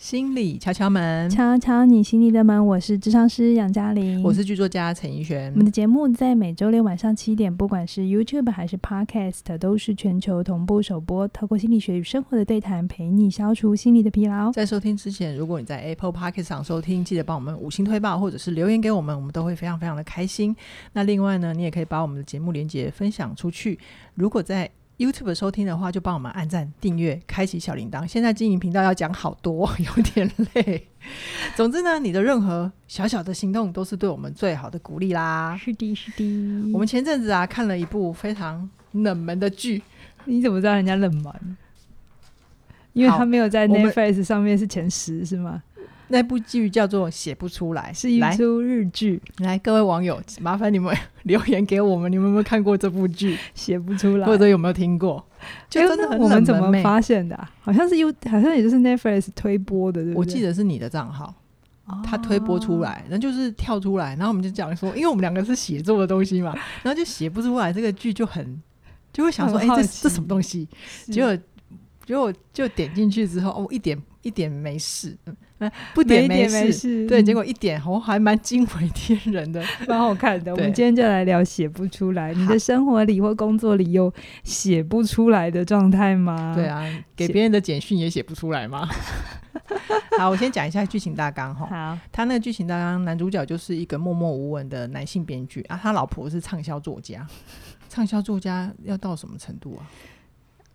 心理敲敲门，敲敲你心里的门。我是智商师杨嘉玲，我是剧作家陈怡璇。我们的节目在每周六晚上七点，不管是 YouTube 还是 Podcast，都是全球同步首播。透过心理学与生活的对谈，陪你消除心理的疲劳。在收听之前，如果你在 Apple Podcast 上收听，记得帮我们五星推报，或者是留言给我们，我们都会非常非常的开心。那另外呢，你也可以把我们的节目连接分享出去。如果在 YouTube 收听的话，就帮我们按赞、订阅、开启小铃铛。现在经营频道要讲好多，有点累。总之呢，你的任何小小的行动都是对我们最好的鼓励啦。是的，是的。我们前阵子啊看了一部非常冷门的剧，你怎么知道人家冷门？因为他没有在 Netflix 上面是前十，是吗？那部剧叫做《写不出来》，是一出日剧。来，各位网友，麻烦你们 留言给我们，你们有没有看过这部剧？写不出来，或者有没有听过？就真的很冷门。我们怎么发现的、啊？好像是 U，好像也就是 Netflix 推播的？我记得是你的账号，他推播出来，然后就是跳出来，然后我们就讲说，因为我们两个是写作的东西嘛，然后就写不出来，这个剧就很就会想说，哎、欸，这这什么东西？结果结果就点进去之后，哦，一点一点没事。不点没事，没事对，结果一点红还蛮惊为天人的，蛮好看的。我们今天就来聊写不出来，你的生活里或工作里有写不出来的状态吗？对啊，给别人的简讯也写不出来吗？好，我先讲一下剧情大纲哈。好，他那个剧情大纲，男主角就是一个默默无闻的男性编剧啊，他老婆是畅销作家，畅销作家要到什么程度啊？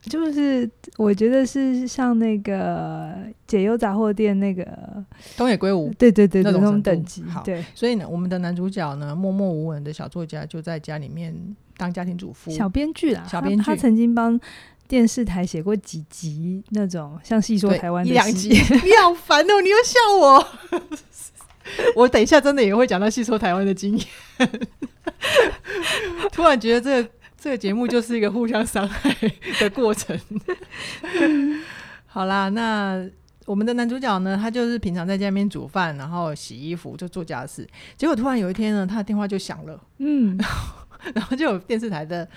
就是我觉得是像那个解忧杂货店那个东野圭吾，对对对，那种等级。好，对，所以呢，我们的男主角呢，默默无闻的小作家，就在家里面当家庭主妇、小编剧啦。小编剧，他曾经帮电视台写过几集那种，像戏说台湾的一两集。你好烦哦，你又笑我。我等一下真的也会讲到戏说台湾的经验。突然觉得这个。这个节目就是一个互相伤害的过程。好啦，那我们的男主角呢，他就是平常在家里面煮饭，然后洗衣服，就做家事。结果突然有一天呢，他的电话就响了，嗯，然后，然后就有电视台的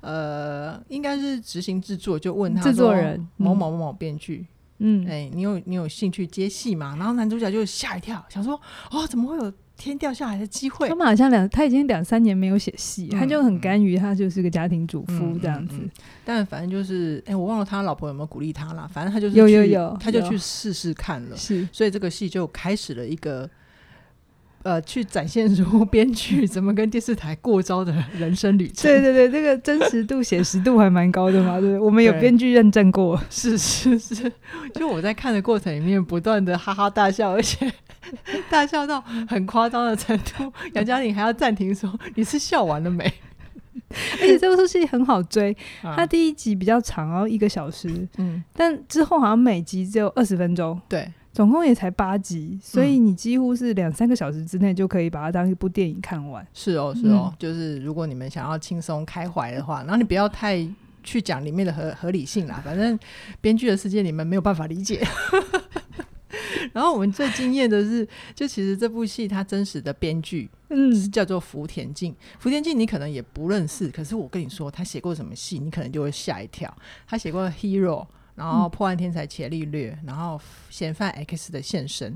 呃，应该是执行制作，就问他：“制作人某某某某编剧，嗯，哎，你有你有兴趣接戏吗？”然后男主角就吓一跳，想说：“哦，怎么会有？”天掉下来的机会，他们好像两，他已经两三年没有写戏，嗯，他就很甘于他就是个家庭主妇这样子。嗯嗯嗯，但反正就是，哎，欸，我忘了他老婆有没有鼓励他啦。反正他就是有有有，他就去试试看了。是，所以这个戏就开始了一个，呃，去展现出编剧怎么跟电视台过招的人生旅程。对对对，这个真实度、写实度还蛮高的嘛。对，我们有编剧认证过。是是是，就我在看的过程里面，不断的哈哈大笑，而且。大笑到很夸张的程度，杨嘉玲还要暂停说：“你是笑完了没？”而且这部戏很好追，它第一集比较长，然后一个小时，嗯，但之后好像每集只有二十分钟，对，总共也才八集，所以你几乎是两三个小时之内就可以把它当一部电影看完。是哦，是哦，嗯、就是如果你们想要轻松开怀的话，然后你不要太去讲里面的合合理性啦，反正编剧的世界你们没有办法理解。然后我们最惊艳的是，就其实这部戏它真实的编剧，嗯，是叫做福田静。福田静你可能也不认识，可是我跟你说，他写过什么戏，你可能就会吓一跳。他写过《Hero》，然后《破案天才伽利略》，然后《嫌犯 X 的现身》。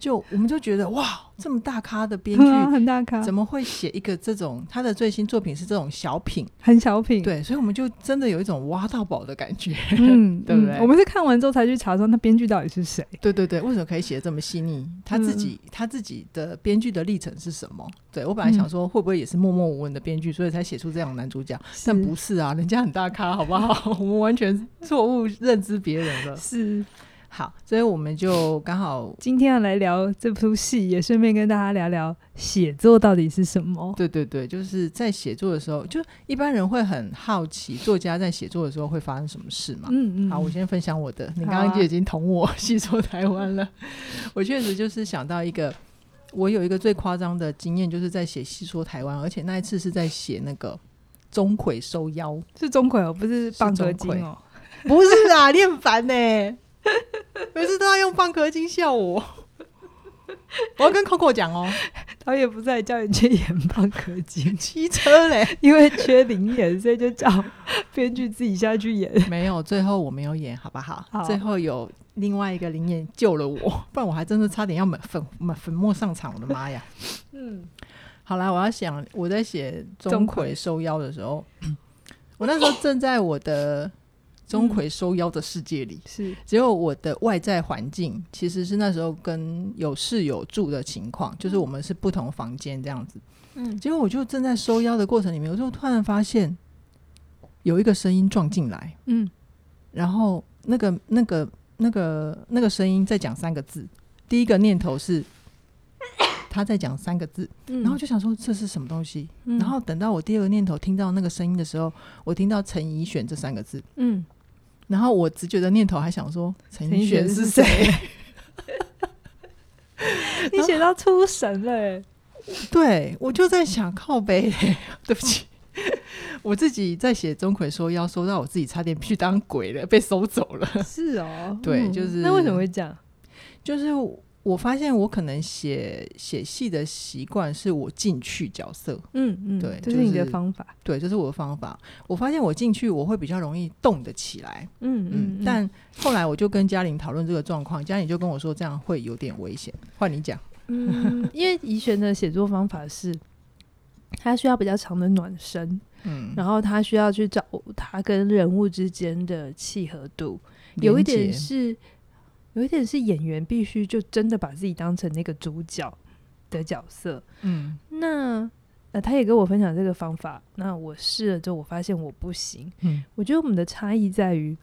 就我们就觉得哇，这么大咖的编剧，很大咖，怎么会写一个这种？他的最新作品是这种小品，很小品。对，所以我们就真的有一种挖到宝的感觉，嗯，对不对？我们是看完之后才去查说，那编剧到底是谁？对对对，为什么可以写得这么细腻？他自己、嗯、他自己的编剧的历程是什么？对，我本来想说，会不会也是默默无闻的编剧，所以才写出这样的男主角？但不是啊，人家很大咖，好不好？我们完全错误认知别人了。是。好，所以我们就刚好今天要来聊这部戏，也顺便跟大家聊聊写作到底是什么。对对对，就是在写作的时候，就一般人会很好奇，作家在写作的时候会发生什么事嘛？嗯嗯。好，我先分享我的。你刚刚就已经捅我戏说台湾了，啊、我确实就是想到一个，我有一个最夸张的经验，就是在写戏说台湾，而且那一次是在写那个钟馗收妖，是钟馗哦，不是棒球精哦，不是啊，你很烦呢。每次都要用蚌壳精笑我，我要跟 Coco 讲哦，导演不在，叫你去演蚌壳精，骑车嘞，因为缺灵眼，所以就叫编剧自己下去演。没有，最后我没有演，好不好？好，最后有另外一个灵眼救了我，不然我还真的差点要粉粉粉末上场，我的妈呀！嗯，好啦，我要想我在写钟馗。收妖的时候，我那时候正在我的钟馗收妖的世界里，嗯、是。只有我的外在环境其实是那时候跟有室友住的情况，就是我们是不同房间这样子。嗯，结果我就正在收妖的过程里面，我就突然发现有一个声音撞进来，嗯，然后那个那个。那个那个声音在讲三个字，第一个念头是 他在讲三个字，嗯、然后就想说这是什么东西，嗯、然后等到我第二个念头听到那个声音的时候，我听到陈怡选这三个字，嗯，然后我直觉的念头还想说陈怡璇是谁？你写到出神了，对我就在想靠背，对不起。我自己在写钟馗说妖，收到我自己差点去当鬼了，被收走了。是哦，对，就是。那为什么会这样？就是我发现我可能写写戏的习惯是我进去角色，嗯嗯，对，这是你的方法。对，这是我的方法。我发现我进去我会比较容易动得起来，嗯嗯。但后来我就跟嘉玲讨论这个状况，嘉玲就跟我说这样会有点危险。换你讲，嗯，因为怡璇的写作方法是。他需要比较长的暖身，嗯，然后他需要去找他跟人物之间的契合度，有一点是，有一点是演员必须就真的把自己当成那个主角的角色，嗯，那呃，他也跟我分享这个方法，那我试了之后，我发现我不行，嗯，我觉得我们的差异在于，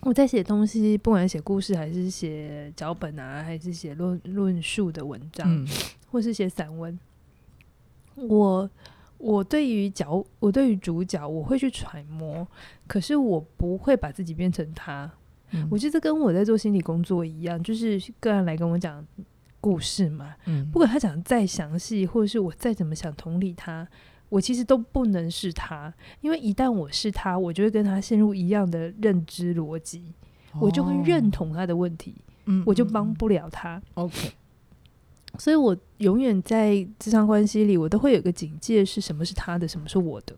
我在写东西，不管写故事还是写脚本啊，还是写论论述的文章，嗯，或是写散文。我我对于角，我对于主角，我会去揣摩，可是我不会把自己变成他。嗯、我觉得跟我在做心理工作一样，就是个人来跟我讲故事嘛。嗯、不管他讲的再详细，或者是我再怎么想同理他，我其实都不能是他，因为一旦我是他，我就会跟他陷入一样的认知逻辑，哦、我就会认同他的问题，嗯、我就帮不了他。OK。所以我永远在咨商关系里，我都会有个警戒：是什么是他的，什么是我的。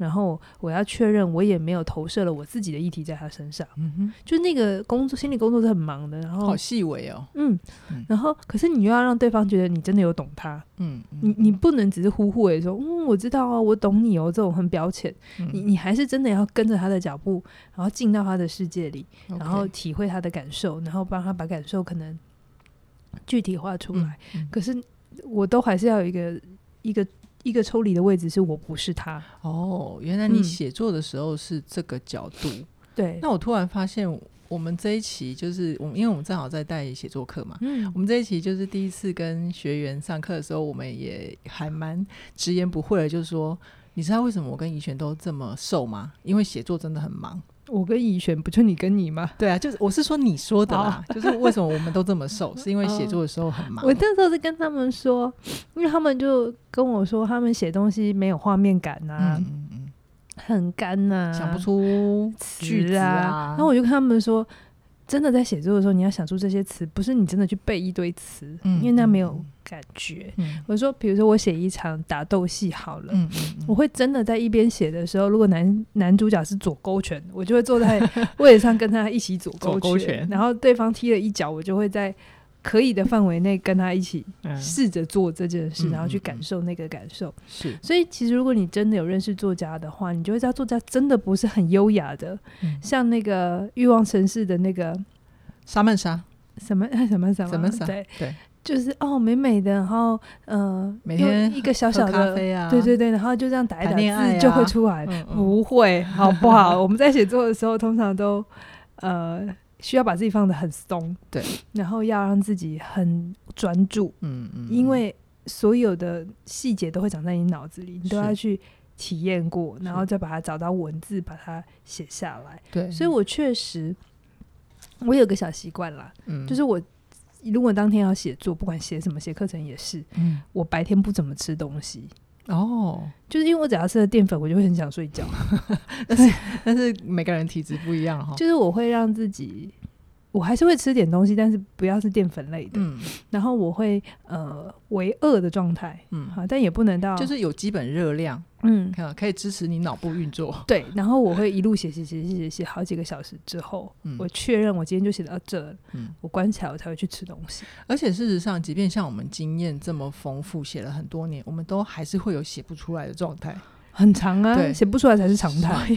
然后我要确认，我也没有投射了我自己的议题在他身上。嗯哼，就那个工作，心理工作是很忙的。然后好细微哦。嗯，然后可是你又要让对方觉得你真的有懂他。嗯，你你不能只是呼呼的说，嗯，我知道啊，我懂你哦，这种很表浅。你你还是真的要跟着他的脚步，然后进到他的世界里，然后体会他的感受，然后帮他把感受可能。具体化出来，可是我都还是要有一个一个一个抽离的位置，是我不是他。哦，原来你写作的时候是这个角度。嗯、对，那我突然发现，我们这一期就是我们，因为我们正好在带写作课嘛。嗯，我们这一期就是第一次跟学员上课的时候，我们也还蛮直言不讳的，就是说，你知道为什么我跟怡璇都这么瘦吗？因为写作真的很忙。我跟乙璇不就你跟你吗？对啊，就是我是说你说的啦，哦、就是为什么我们都这么瘦，是因为写作的时候很忙。我那时候是跟他们说，因为他们就跟我说，他们写东西没有画面感呐、啊，嗯嗯、很干呐、啊，想不出句子啊。然后我就跟他们说。真的在写作的时候，你要想出这些词，不是你真的去背一堆词，嗯、因为那没有感觉。嗯、我说，比如说我写一场打斗戏好了，我会真的在一边写的时候，如果男男主角是左勾拳，我就会坐在 位置上跟他一起左勾拳，勾拳然后对方踢了一脚，我就会在。可以的范围内跟他一起试着做这件事，嗯、然后去感受那个感受。是，所以其实如果你真的有认识作家的话，你就会知道作家真的不是很优雅的，嗯、像那个欲望城市的那个沙曼莎，什么什么 什么，什么对对，对。就是哦美美的，然后呃每天一个小小的咖啡啊，对对对，然后就这样打一打字就会出来，啊、不会好不好？我们在写作的时候通常都呃。需要把自己放得很松，对，然后要让自己很专注，嗯嗯，因为所有的细节都会长在你脑子里，你都要去体验过，然后再把它找到文字，把它写下来。对，所以我确实，我有个小习惯啦，嗯，就是我如果当天要写作，不管写什么，写课程也是，嗯，我白天不怎么吃东西。哦，就是因为我只要吃了淀粉，我就会很想睡觉。但是但是每个人体质不一样哈，就是我会让自己我还是会吃点东西，但是不要是淀粉类的。嗯，然后我会呃为饿的状态，嗯，好，但也不能到就是有基本热量，嗯，可可以支持你脑部运作。对，然后我会一路写写写写写写好几个小时之后，嗯，我确认我今天就写到这，嗯，我关起来我才会去吃东西。而且事实上，即便像我们经验这么丰富，写了很多年，我们都还是会有写不出来的状态，很长啊，对，写不出来才是常态。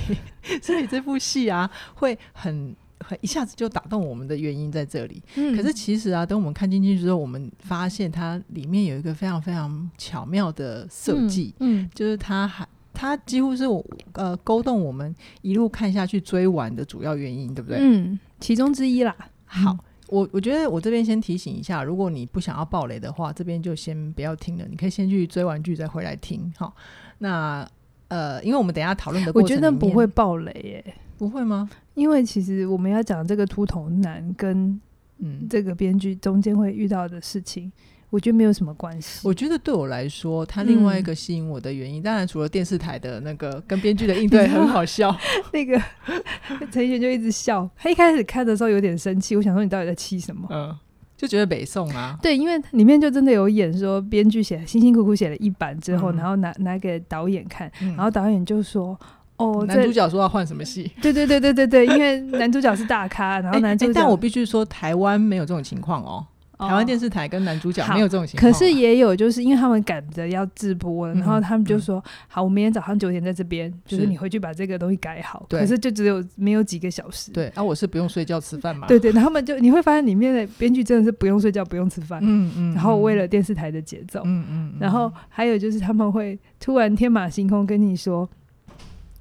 所以这部戏啊，会很。一下子就打动我们的原因在这里。嗯，可是其实啊，等我们看进去之后，我们发现它里面有一个非常非常巧妙的设计。嗯，就是它还它几乎是我呃勾动我们一路看下去追完的主要原因，对不对？嗯，其中之一啦。好，嗯，我我觉得我这边先提醒一下，如果你不想要暴雷的话，这边就先不要听了，你可以先去追完剧再回来听。好，那呃，因为我们等一下讨论的过程，我觉得不会暴雷耶。不会吗？因为其实我们要讲这个秃头男跟嗯这个编剧中间会遇到的事情，嗯，我觉得没有什么关系。我觉得对我来说，他另外一个吸引我的原因，嗯，当然除了电视台的那个跟编剧的应对 很好笑，那个 陈奕迅就一直笑。他一开始看的时候有点生气，我想说你到底在气什么？嗯，就觉得北宋啊。对，因为里面就真的有演说，编剧写辛辛苦苦写了一版之后，嗯，然后拿拿给导演看，嗯，然后导演就说。哦，男主角说要换什么戏？对对对对对对，因为男主角是大咖，然后男主角，欸欸、但我必须说，台湾没有这种情况哦。台湾电视台跟男主角没有这种情况，可是也有，就是因为他们赶着要直播了，然后他们就说：“好，我明天早上九点在这边，就是你回去把这个东西改好。”可是就只有没有几个小时。对，啊，我是不用睡觉吃饭嘛。对对，然后他们就你会发现里面的编剧真的是不用睡觉不用吃饭，嗯嗯，然后为了电视台的节奏，嗯嗯，然后还有就是他们会突然天马行空跟你说。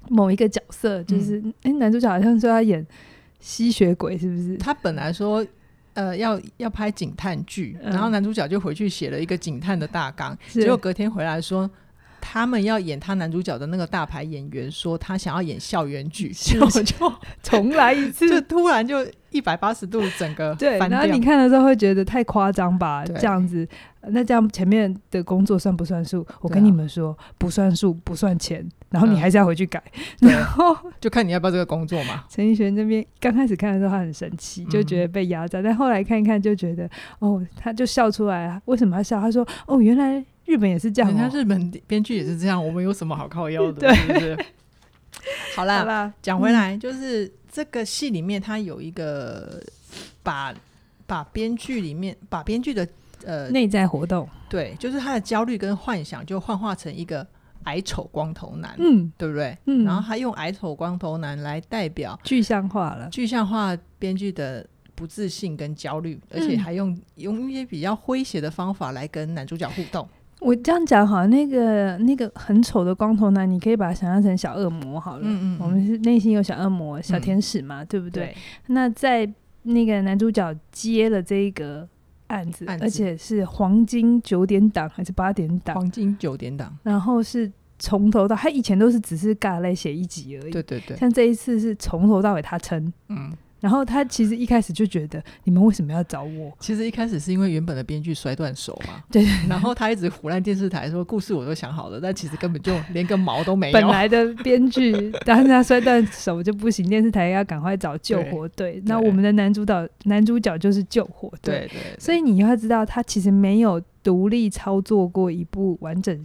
某一个角色就是，哎、嗯欸，男主角好像说他演吸血鬼，是不是？他本来说，呃，要要拍警探剧，然后男主角就回去写了一个警探的大纲，结果隔天回来说。他们要演他男主角的那个大牌演员说他想要演校园剧，结果 就重来一次，就突然就一百八十度整个对。然后你看的时候会觉得太夸张吧？这样子，那这样前面的工作算不算数？我跟你们说，不算数，不算钱。然后你还是要回去改，嗯、然后就看你要不要这个工作嘛。陈奕迅这边刚开始看的时候他很生气，就觉得被压榨、嗯，但后来看一看就觉得哦，他就笑出来了。为什么要笑？他说哦，原来。日本也是这样、喔，人家日本编剧也是这样，我们有什么好靠腰的？对是不是？好啦，讲回来，就是这个戏里面，他有一个把把编剧里面把编剧的呃内在活动，对，就是他的焦虑跟幻想，就幻化成一个矮丑光头男，嗯，对不对？嗯，然后他用矮丑光头男来代表具象化了，具象化编剧的。不自信跟焦虑，而且还用、嗯、用一些比较诙谐的方法来跟男主角互动。我这样讲好，那个那个很丑的光头男，你可以把它想象成小恶魔好了。嗯嗯，我们是内心有小恶魔、小天使嘛，嗯、对不对，对？那在那个男主角接了这个案子，案子而且是黄金九点档还是八点档？黄金九点档。然后是从头到他以前都是只是尬来写一集而已。对对对。像这一次是从头到尾他撑。嗯。然后他其实一开始就觉得，你们为什么要找我？其实一开始是因为原本的编剧摔断手嘛。对，对，然后他一直胡乱电视台说故事我都想好了，但其实根本就连个毛都没有。本来的编剧，但是他摔断手就不行，电视台要赶快找救火队。那我们的男主角，男主角就是救火队。对，对对。所以你要知道，他其实没有独立操作过一部完整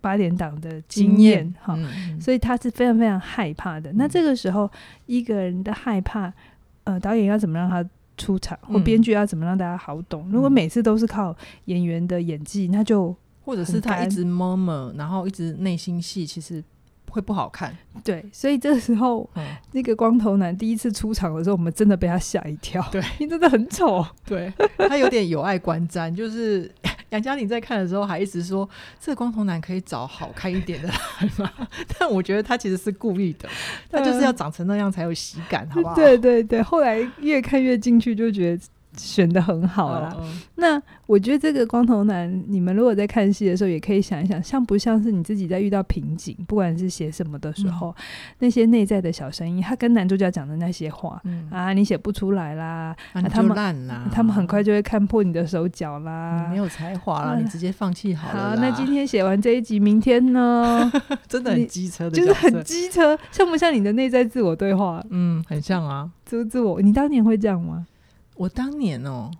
八点档的经验哈、嗯，所以他是非常非常害怕的。嗯、那这个时候，一个人的害怕。呃，导演要怎么让他出场，或编剧要怎么让大家好懂？嗯、如果每次都是靠演员的演技，那就或者是他一直 murmur，然后一直内心戏，其实会不好看。对，所以这个时候，嗯、那个光头男第一次出场的时候，我们真的被他吓一跳。对，你真的很丑。对，他有点有碍观瞻，就是。杨佳玲在看的时候还一直说：“这个光头男可以找好看一点的来吗？” 但我觉得他其实是故意的，他就是要长成那样才有喜感，好不好？对对对，后来越看越进去，就觉得。选的很好啦。Oh, oh. 那我觉得这个光头男，你们如果在看戏的时候，也可以想一想，像不像是你自己在遇到瓶颈，不管是写什么的时候，嗯、那些内在的小声音，他跟男主角讲的那些话、嗯、啊，你写不出来啦，啊，他们烂啦，他们很快就会看破你的手脚啦，你没有才华啦、啊，你直接放弃好了。好，那今天写完这一集，明天呢？真的很机车的，就是很机车，像不像你的内在自我对话？嗯，很像啊，自自我，你当年会这样吗？我当年哦，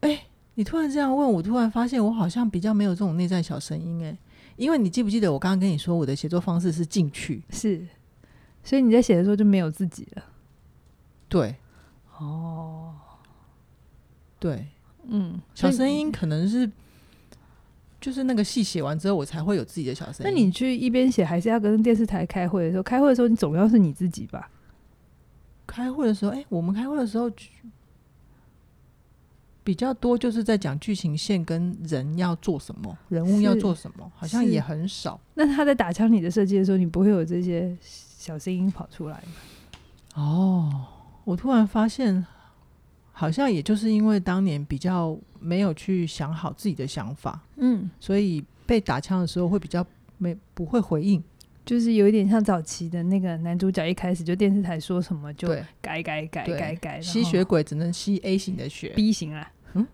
哎、欸，你突然这样问我，突然发现我好像比较没有这种内在小声音哎，因为你记不记得我刚刚跟你说我的写作方式是进去，是，所以你在写的时候就没有自己了。对，哦，对，嗯，小声音可能是就是那个戏写完之后，我才会有自己的小声音。那你去一边写，还是要跟电视台开会的时候，开会的时候你总要是你自己吧？开会的时候，哎、欸，我们开会的时候比较多，就是在讲剧情线跟人要做什么，人物要做什么，好像也很少。那他在打枪你的设计的时候，你不会有这些小声音跑出来吗？哦，我突然发现，好像也就是因为当年比较没有去想好自己的想法，嗯，所以被打枪的时候会比较没不会回应。就是有一点像早期的那个男主角，一开始就电视台说什么就改改改改改，吸血鬼只能吸 A 型的血，B 型啊，嗯，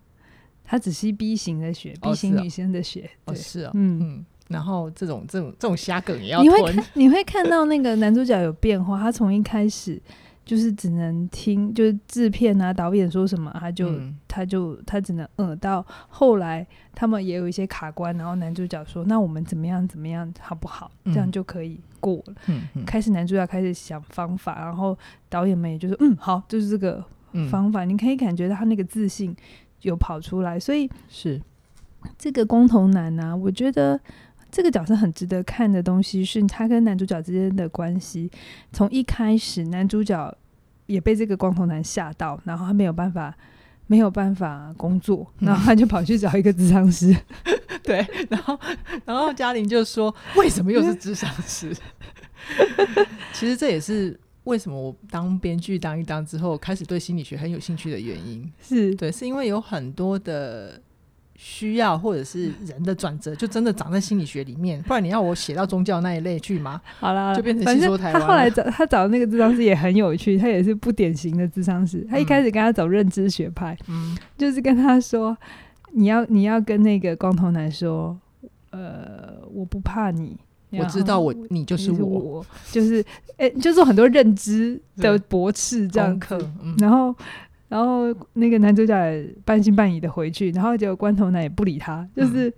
他只吸 B 型的血，B 型女生的血，哦是啊，嗯。嗯，然后这种这种这种瞎梗也要你会看你会看到那个男主角有变化，他从一开始。就是只能听，就是制片啊、导演说什么，他就、嗯、他就他只能嗯。到后来他们也有一些卡关，然后男主角说：“那我们怎么样怎么样好不好？这样就可以过了。嗯嗯”开始男主角开始想方法，然后导演们也就说：“嗯，好，就是这个方法。嗯”你可以感觉到他那个自信有跑出来，所以是这个光头男啊，我觉得。这个角色很值得看的东西是他跟男主角之间的关系。从一开始，男主角也被这个光头男吓到，然后他没有办法，没有办法工作，然后他就跑去找一个智商师。对，然后，然后嘉玲就说：“为什么又是智商师？” 其实这也是为什么我当编剧当一当之后，开始对心理学很有兴趣的原因。是对，是因为有很多的。需要或者是 人的转折，就真的长在心理学里面，不然你要我写到宗教那一类去吗？好啦，就变成戏说台湾。他后来找他找的那个智商师也很有趣，他也是不典型的智商师。他一开始跟他走认知学派，嗯，就是跟他说，你要你要跟那个光头男说，呃，我不怕你，我知道我你就是我，就是我就是哎、欸，就做很多认知的驳斥这样子，嗯、然后。然后那个男主角也半信半疑的回去，然后结果光头男也不理他，就是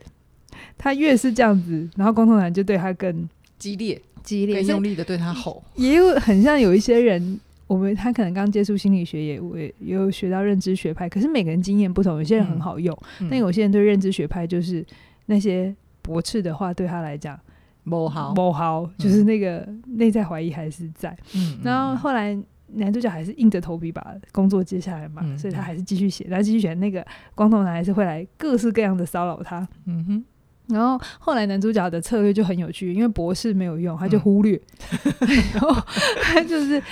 他越是这样子，然后光头男就对他更激烈、激烈、更用力的对他吼。也有很像有一些人，我们他可能刚接触心理学，也也也有学到认知学派，可是每个人经验不同，有些人很好用，但、嗯、有些人对认知学派就是那些驳斥的话对他来讲某好，某好，就是那个内在怀疑还是在。嗯，然后后来。男主角还是硬着头皮把工作接下来嘛，嗯、所以他还是继续写，他继续写。那个光头男还是会来各式各样的骚扰他。嗯哼。然后后来男主角的策略就很有趣，因为博士没有用，他就忽略，嗯、然后他就是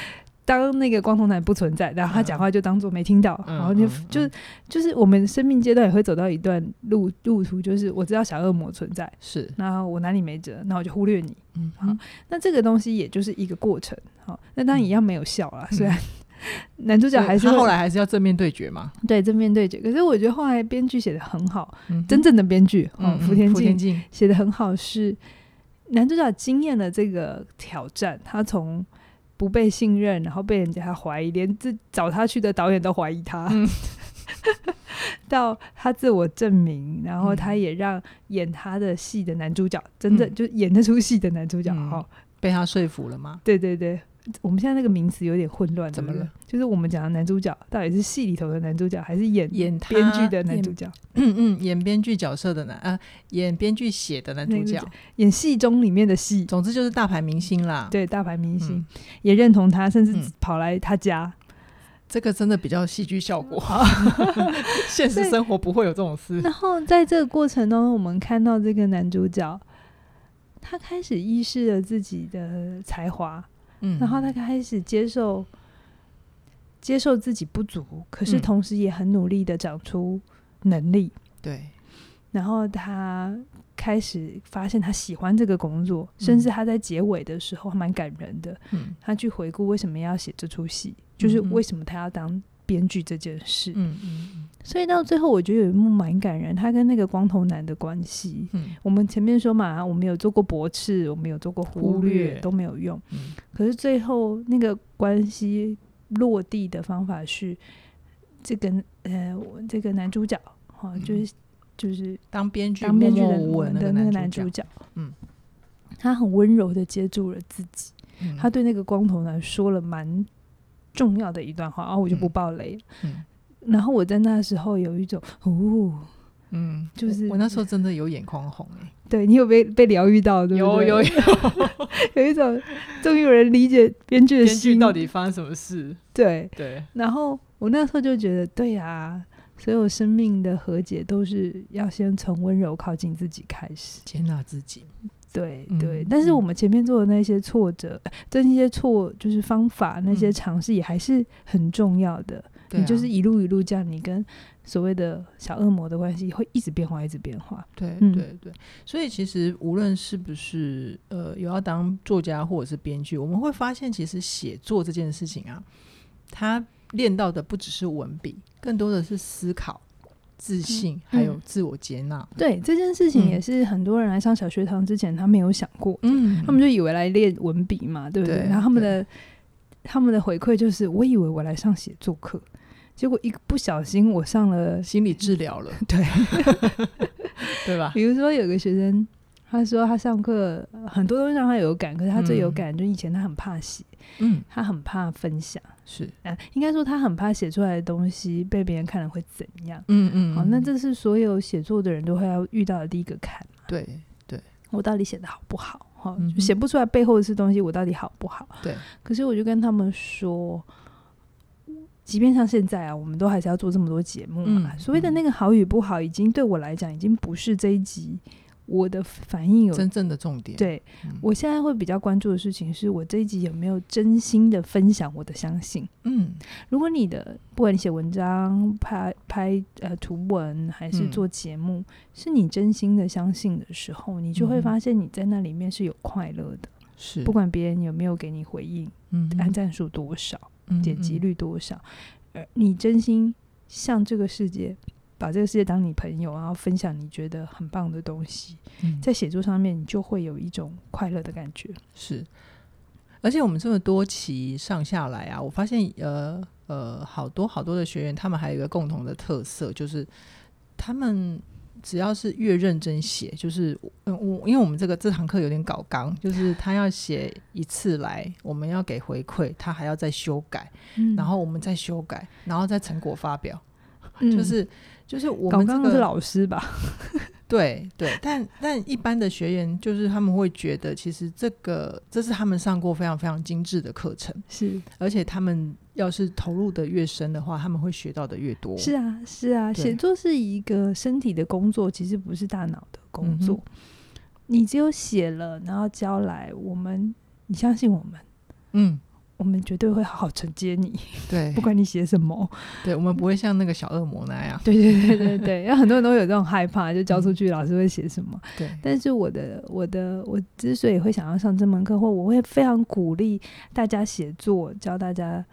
当那个光头男不存在，然后他讲话就当做没听到，嗯、然后就、嗯、就是就是我们生命阶段也会走到一段路路途，就是我知道小恶魔存在，是，然后我哪里没辙，那我就忽略你。嗯，好，那这个东西也就是一个过程。好，那当然一样没有效啦。虽然 男主角还是他后来还是要正面对决嘛。对，正面对决。可是我觉得后来编剧写的很好，真正的编剧，嗯，福田静写的很好，是男主角经验了这个挑战，他从不被信任，然后被人家怀疑，连自找他去的导演都怀疑他，到他自我证明，然后他也让演他的戏的男主角真正就演那出戏的男主角，哈。被他说服了吗？对对对，我们现在那个名词有点混乱，怎么了？就是我们讲的男主角到底是戏里头的男主角，还是演演编剧的男主角？嗯嗯，演编剧角色的男啊，演编剧写的男主角，演戏中里面的戏，总之就是大牌明星啦。对，大牌明星、嗯、也认同他，甚至跑来他家。嗯、这个真的比较戏剧效果，现实生活不会有这种事。然后在这个过程中，我们看到这个男主角。他开始意识了自己的才华，嗯，然后他开始接受接受自己不足，可是同时也很努力的长出能力，对。然后他开始发现他喜欢这个工作，甚至他在结尾的时候还蛮感人的，嗯，他去回顾为什么要写这出戏，就是为什么他要当。编剧这件事，嗯嗯嗯，所以到最后我觉得有一幕蛮感人，他跟那个光头男的关系，嗯，我们前面说嘛，我们有做过驳斥，我们有做过忽略，忽略。都没有用，嗯，可是最后那个关系落地的方法是这个呃，这个男主角哈、嗯，就是就是当编剧当编剧的的那个男主角，嗯，他很温柔的接住了自己，嗯、他对那个光头男说了蛮重要的一段话，然后我就不爆雷，嗯嗯、然后我在那时候有一种哦。嗯，就是我，我那时候真的有眼眶红哎，对你有被被疗愈到？有有有，有 一种终于有人理解编剧的心。到底发生什么事。对。对，然后我那时候就觉得，对呀、啊，所有生命的和解都是要先从温柔靠近自己开始，接纳自己。对对、嗯，但是我们前面做的那些挫折，这、嗯、些错就是方法，那些尝试也还是很重要的。嗯、你就是一路一路这样，你跟。所谓的小恶魔的关系会一直变化，一直变化。对、嗯、对对，所以其实无论是不是呃有要当作家或者是编剧，我们会发现，其实写作这件事情啊，他练到的不只是文笔，更多的是思考、自信，嗯、还有自我接纳、嗯。对这件事情，也是很多人来上小学堂之前，他没有想过。嗯，他们就以为来练文笔嘛，对不对？对，然后他们的他们的回馈就是，我以为我来上写作课。结果一个不小心，我上了心理治疗了，对，对吧？比如说有个学生，他说他上课很多东西让他有感，可是他最有感，就以前他很怕写，嗯，他很怕分享，是啊，应该说他很怕写出来的东西被别人看了会怎样，嗯嗯，好，那这是所有写作的人都会要遇到的第一个坎，对对，我到底写的好不好？哈，写不出来背后的是东西，我到底好不好？对，可是我就跟他们说。即便像现在啊，我们都还是要做这么多节目嘛。嗯、所谓的那个好与不好，已经对我来讲，已经不是这一集我的反应有真正的重点。对、嗯，我现在会比较关注的事情，是我这一集有没有真心的分享我的相信。嗯，如果你的不管你写文章、拍拍呃图文，还是做节目、嗯，是你真心的相信的时候，你就会发现你在那里面是有快乐的。是、嗯，不管别人有没有给你回应，嗯，按赞数多少。点击率多少？而、嗯、你真心向这个世界，把这个世界当你朋友，然后分享你觉得很棒的东西，嗯、在写作上面，你就会有一种快乐的感觉。是，而且我们这么多期上下来啊，我发现呃呃，好多好多的学员，他们还有一个共同的特色，就是他们。只要是越认真写，就是嗯，我因为我们这个这堂课有点搞纲，就是他要写一次来，我们要给回馈，他还要再修改，嗯、然后我们再修改，然后再成果发表，嗯、就是就是我们这个是老师吧。对对，但但一般的学员就是他们会觉得，其实这个这是他们上过非常非常精致的课程，是，而且他们要是投入的越深的话，他们会学到的越多。是啊，是啊，写作是一个身体的工作，其实不是大脑的工作。嗯、你只有写了，然后交来，我们，你相信我们，嗯。我们绝对会好好承接你，对，不管你写什么，对，我们不会像那个小恶魔那样，对对对对对，因为 很多人都有这种害怕，就交出去老师会写什么，对。但是我的我的我之所以会想要上这门课，或我会非常鼓励大家写作，教大家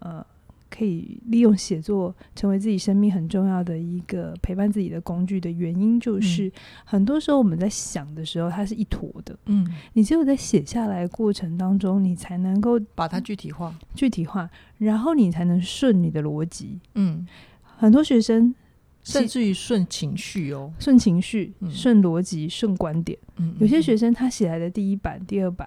呃。可以利用写作成为自己生命很重要的一个陪伴自己的工具的原因，就是、嗯、很多时候我们在想的时候，它是一坨的。嗯，你只有在写下来过程当中，你才能够把它具体化，具体化，然后你才能顺你的逻辑。嗯，很多学生甚至于顺情绪哦，顺情绪、顺逻辑、顺观点。嗯，有些学生他写来的第一版、第二版，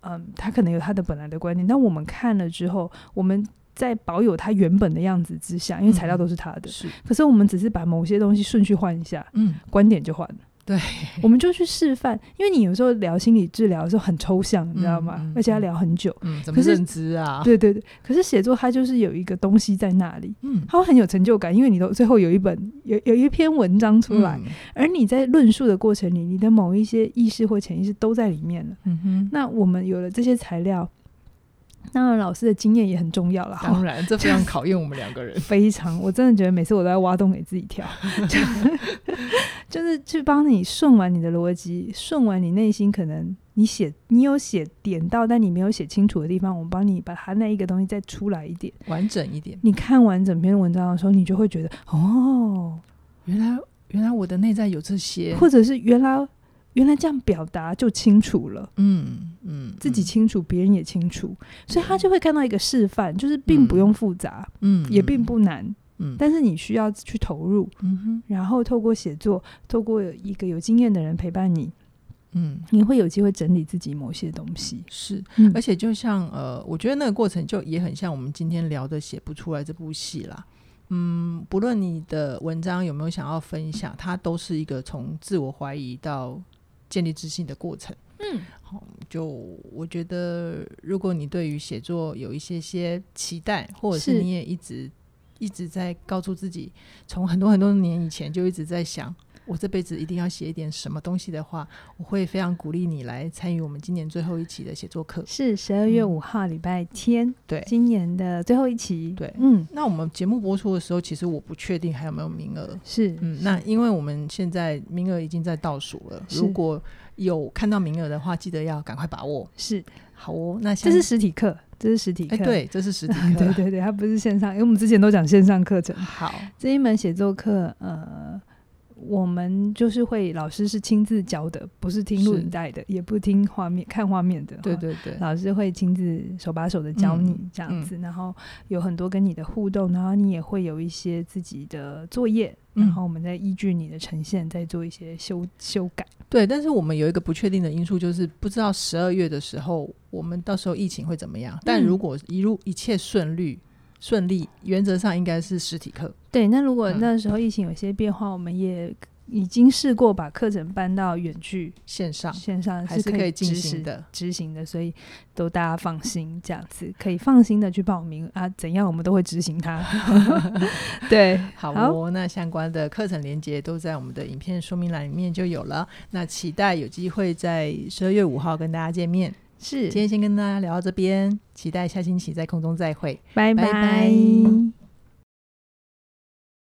嗯，他可能有他的本来的观点，但我们看了之后，我们。在保有它原本的样子之下，因为材料都是他的，嗯、是。可是我们只是把某些东西顺序换一下，嗯，观点就换了。对，我们就去示范。因为你有时候聊心理治疗的时候很抽象，你知道吗？嗯、而且要聊很久。嗯，怎么认知啊？对对对。可是写作它就是有一个东西在那里，嗯，它会很有成就感，因为你都最后有一本有有一篇文章出来，嗯、而你在论述的过程里，你的某一些意识或潜意识都在里面了。嗯哼。那我们有了这些材料。当然，老师的经验也很重要了。当然，这非常考验我们两个人。非常，我真的觉得每次我都在挖洞给自己跳，就是去帮你顺完你的逻辑，顺完你内心可能你写你有写点到，但你没有写清楚的地方，我们帮你把它那一个东西再出来一点，完整一点。你看完整篇文章的时候，你就会觉得哦，原来原来我的内在有这些，或者是原来原来这样表达就清楚了。嗯嗯，自己清楚，别人也清楚，所以他就会看到一个示范，就是并不用复杂，嗯，也并不难，嗯，但是你需要去投入，嗯哼，然后透过写作，透过一个有经验的人陪伴你。嗯，你会有机会整理自己某些东西，是，而且就像呃，我觉得那个过程就也很像我们今天聊的写不出来这部戏啦。嗯，不论你的文章有没有想要分享，它都是一个从自我怀疑到建立自信的过程。嗯，好，就我觉得，如果你对于写作有一些些期待，或者是你也一直一直在告诉自己，从很多很多年以前就一直在想。我这辈子一定要写一点什么东西的话，我会非常鼓励你来参与我们今年最后一期的写作课。是十二月五号礼拜天，嗯，对，今年的最后一期。对，嗯，那我们节目播出的时候，其实我不确定还有没有名额。是，嗯，那因为我们现在名额已经在倒数了，如果有看到名额的话，记得要赶快把握。是，好哦，那这是实体课，这是实体课，欸，对，这是实体课，对对对，它不是线上，因为我们之前都讲线上课程。好，这一门写作课，呃。我们就是会，老师是亲自教的，不是听录影带的，也不听画面看画面的。对对对，老师会亲自手把手的教你这样子，嗯嗯、然后有很多跟你的互动，然后你也会有一些自己的作业，嗯、然后我们再依据你的呈现再做一些修修改。对，但是我们有一个不确定的因素，就是不知道十二月的时候，我们到时候疫情会怎么样。但如果一路一切顺利。顺利，原则上应该是实体课。对，那如果那时候疫情有些变化，嗯、我们也已经试过把课程搬到远距线上，线上还是可以进行的，执行的，所以都大家放心，这样子可以放心的去报名啊。怎样我们都会执行它。对，好哦。好，那相关的课程连接都在我们的影片说明栏里面就有了。那期待有机会在十二月五号跟大家见面。是，今天先跟大家聊到这边，期待下星期在空中再会，拜拜。拜拜。